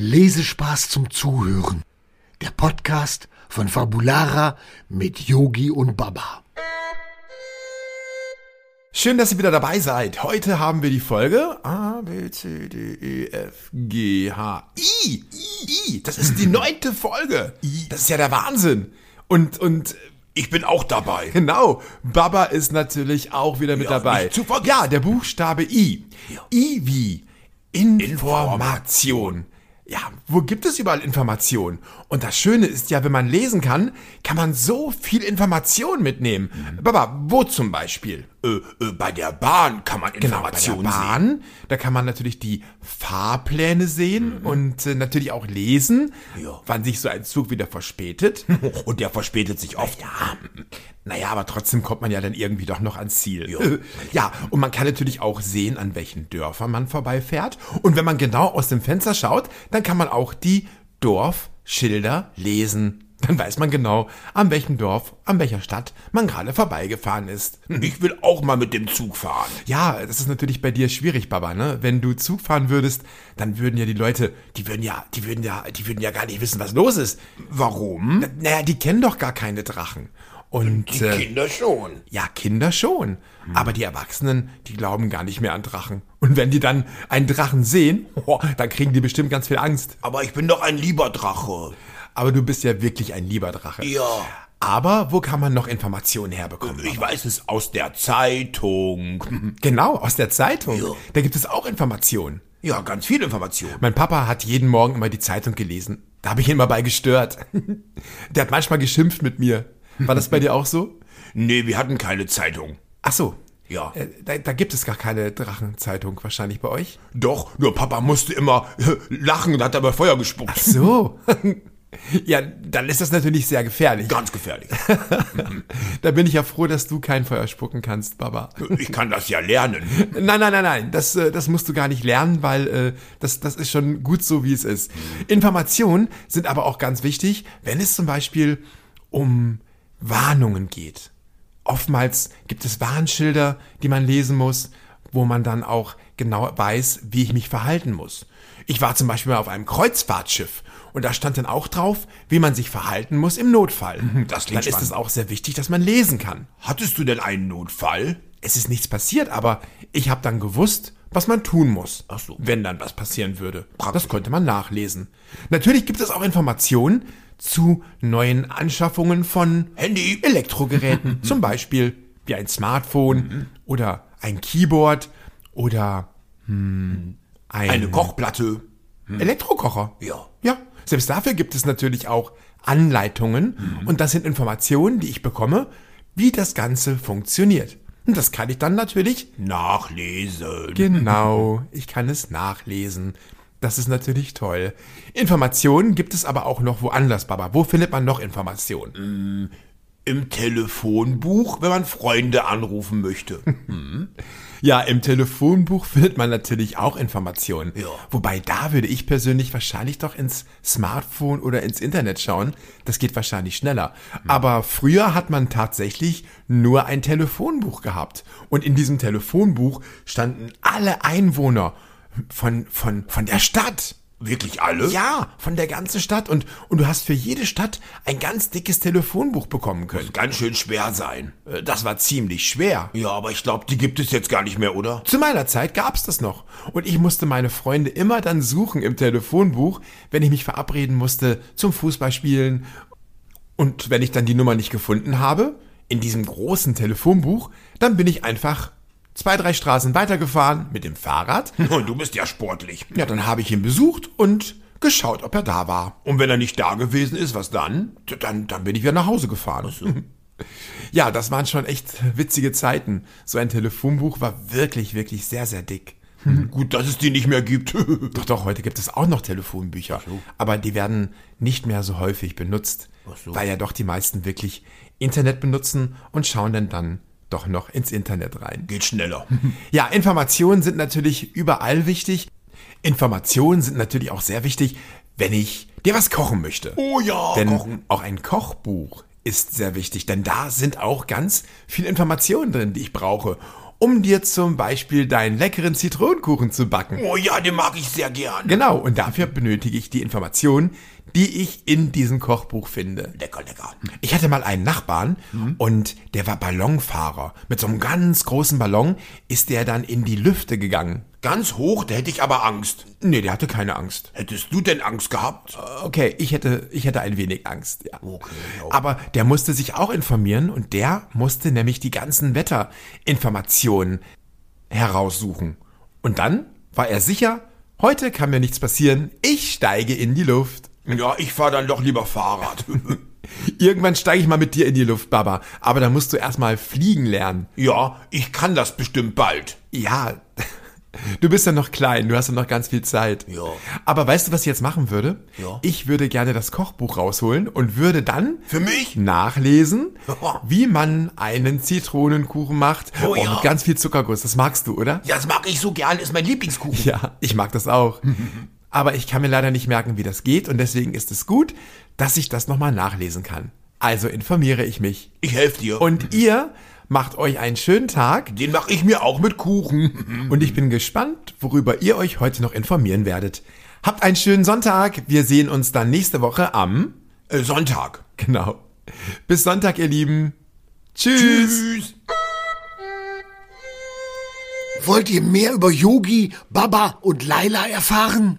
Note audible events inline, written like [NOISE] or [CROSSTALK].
Lesespaß zum Zuhören. Der Podcast von Fabulara mit Yogi und Baba. Schön, dass ihr wieder dabei seid. Heute haben wir die Folge A, B, C, D, E, F, G, H, I. I, I. Das ist die neunte Folge. Das ist ja der Wahnsinn. Und, und Ich bin auch dabei. Genau, Baba ist natürlich auch wieder mit Ja, dabei. Ja, der Buchstabe I. Ja. I wie Information. Ja, wo gibt es überall Information? Und das Schöne ist ja, wenn man lesen kann, kann man so viel Information mitnehmen. Mhm. Baba, wo zum Beispiel? Äh, äh, bei der Bahn kann man Genau, bei der Informationen sehen. Bahn, da kann man natürlich die Fahrpläne sehen und äh, natürlich auch lesen, Mhm. Ja. wann sich so ein Zug wieder verspätet. [LAUGHS] Und der verspätet sich oft. Ja, naja, aber trotzdem kommt man ja dann irgendwie doch noch ans Ziel. Ja. [LAUGHS] ja, und man kann natürlich auch sehen, an welchen Dörfern man vorbeifährt. Und wenn man genau aus dem Fenster schaut, dann kann man auch die Dorfschilder lesen. Dann weiß man genau, an welchem Dorf, an welcher Stadt man gerade vorbeigefahren ist. [LAUGHS] Ich will auch mal mit dem Zug fahren. Ja, das ist natürlich bei dir schwierig, Baba, ne? Wenn du Zug fahren würdest, dann würden ja die Leute, die würden ja, die würden ja, die würden ja gar nicht wissen, was los ist. Warum? Naja, die kennen doch gar keine Drachen. Und Die äh, Kinder schon. ja, Kinder schon. Aber die Erwachsenen, die glauben gar nicht mehr an Drachen. Und wenn die dann einen Drachen sehen, oh, dann kriegen die bestimmt ganz viel Angst. Aber ich bin doch ein lieber Drache. Aber du bist ja wirklich ein lieber Drache. Ja. Aber wo kann man noch Informationen herbekommen? Ich weiß es aus der Zeitung. [LAUGHS] Genau, aus der Zeitung. Ja. Da gibt es auch Informationen. Ja, ganz viele Informationen. Mein Papa hat jeden Morgen immer die Zeitung gelesen. Da habe ich ihn mal bei gestört. [LAUGHS] Der hat manchmal geschimpft mit mir. War das bei dir auch so? Nee, wir hatten keine Zeitung. Ach so. Ja. Äh, Da, da gibt es gar keine Drachenzeitung wahrscheinlich bei euch. Doch, nur Papa musste immer äh, lachen und hat dabei Feuer gespuckt. Ach so. [LAUGHS] Ja, dann ist das natürlich sehr gefährlich. Ganz gefährlich. [LAUGHS] Da bin ich ja froh, dass du kein Feuer spucken kannst, Baba. Ich kann das ja lernen. Nein, nein, nein, nein. Das, äh, das musst du gar nicht lernen, weil äh, das, das ist schon gut so, wie es ist. Informationen sind aber auch ganz wichtig, wenn es zum Beispiel um Warnungen geht. Oftmals gibt es Warnschilder, die man lesen muss, wo man dann auch genau weiß, wie ich mich verhalten muss. Ich war zum Beispiel mal auf einem Kreuzfahrtschiff und da stand dann auch drauf, wie man sich verhalten muss im Notfall. [LAUGHS] das dann klingt ist es spannend. auch sehr wichtig, dass man lesen kann Hattest du denn einen Notfall? es ist nichts passiert, aber ich habe dann gewusst, was man tun muss, Ach so. wenn dann was passieren würde. Das konnte man nachlesen. Natürlich gibt es auch Informationen zu neuen Anschaffungen von Handy. Elektrogeräten, [LAUGHS] zum Beispiel wie ein Smartphone oder ein Keyboard oder hm, ein Eine Kochplatte. Elektrokocher. Ja. Ja, selbst dafür gibt es natürlich auch Anleitungen und das sind Informationen, die ich bekomme, wie das Ganze funktioniert. Und das kann ich dann natürlich Nachlesen. Genau, [LAUGHS] ich kann es nachlesen. Das ist natürlich toll. Informationen gibt es aber auch noch woanders, Baba. Wo findet man noch Informationen? Im Telefonbuch, wenn man Freunde anrufen möchte. [LAUGHS] Ja, im Telefonbuch findet man natürlich auch Informationen. Ja. Wobei da würde ich persönlich wahrscheinlich doch ins Smartphone oder ins Internet schauen. Das geht wahrscheinlich schneller. Aber früher hat man tatsächlich nur ein Telefonbuch gehabt. Und in diesem Telefonbuch standen alle Einwohner von, von, von der Stadt. Wirklich alle? Ja, von der ganzen Stadt. Und, und du hast für jede Stadt ein ganz dickes Telefonbuch bekommen können. Ganz schön schwer sein. Äh, Das war ziemlich schwer. Ja, aber ich glaube, die gibt es jetzt gar nicht mehr, oder? Zu meiner Zeit gab's das noch. Und ich musste meine Freunde immer dann suchen im Telefonbuch, wenn ich mich verabreden musste zum Fußballspielen. Und wenn ich dann die Nummer nicht gefunden habe, in diesem großen Telefonbuch, dann bin ich einfach zwei, drei Straßen weitergefahren mit dem Fahrrad. [LAUGHS] Und du bist ja sportlich. Ja, dann habe ich ihn besucht und geschaut, ob er da war. Und wenn er nicht da gewesen ist, was dann? Dann, dann bin ich wieder nach Hause gefahren. [LAUGHS] Ja, das waren schon echt witzige Zeiten. So ein Telefonbuch war wirklich, wirklich sehr, sehr dick. Gut, dass es die nicht mehr gibt. [LAUGHS] Doch, doch, heute gibt es auch noch Telefonbücher. Aber die werden nicht mehr so häufig benutzt. so. Weil ja doch die meisten wirklich Internet benutzen und schauen dann dann doch noch ins Internet rein. Geht schneller. [LAUGHS] Ja, Informationen sind natürlich überall wichtig. Informationen sind natürlich auch sehr wichtig, wenn ich dir was kochen möchte. Oh ja, Denn kochen. auch ein Kochbuch ist sehr wichtig, denn da sind auch ganz viele Informationen drin, die ich brauche. um dir zum Beispiel deinen leckeren Zitronenkuchen zu backen. Oh ja, den mag ich sehr gern. Genau, und dafür benötige ich die Informationen, die ich in diesem Kochbuch finde. Lecker, lecker. Ich hatte mal einen Nachbarn und der war Ballonfahrer. Mit so einem ganz großen Ballon ist der dann in die Lüfte gegangen. Ganz hoch, da hätte ich aber Angst. Nee, der hatte keine Angst. Hättest du denn Angst gehabt? Okay, ich hätte, ich hätte ein wenig Angst, ja. Okay, ja. Aber der musste sich auch informieren und der musste nämlich die ganzen Wetterinformationen heraussuchen. Und dann war er sicher, heute kann mir nichts passieren, ich steige in die Luft. Ja, ich fahr dann doch lieber Fahrrad. [LAUGHS] Irgendwann steige ich mal mit dir in die Luft, Baba. Aber da musst du erstmal fliegen lernen. ja, ich kann das bestimmt bald. Ja, [LAUGHS] du bist ja noch klein, du hast ja noch ganz viel Zeit. Ja. Aber weißt du, was ich jetzt machen würde? Ja. Ich würde gerne das Kochbuch rausholen und würde dann Für mich? nachlesen, Ja. wie man einen Zitronenkuchen macht. Oh ja. mit ganz viel Zuckerguss. Das magst du, oder? Ja, das mag ich so gern, ist mein Lieblingskuchen. Ja, ich mag das auch. [LAUGHS] Aber ich kann mir leider nicht merken, wie das geht und deswegen ist es gut, dass ich das nochmal nachlesen kann. Also informiere ich mich. Ich helfe dir. Und ihr macht euch einen schönen Tag den mache ich mir auch mit Kuchen. [LAUGHS] und ich bin gespannt, worüber ihr euch heute noch informieren werdet. Habt einen schönen Sonntag. Wir sehen uns dann nächste Woche am, Äh, Sonntag. genau. Bis Sonntag, ihr Lieben. Tschüss. Tschüss. Wollt ihr mehr über Yogi, Baba und Laila erfahren?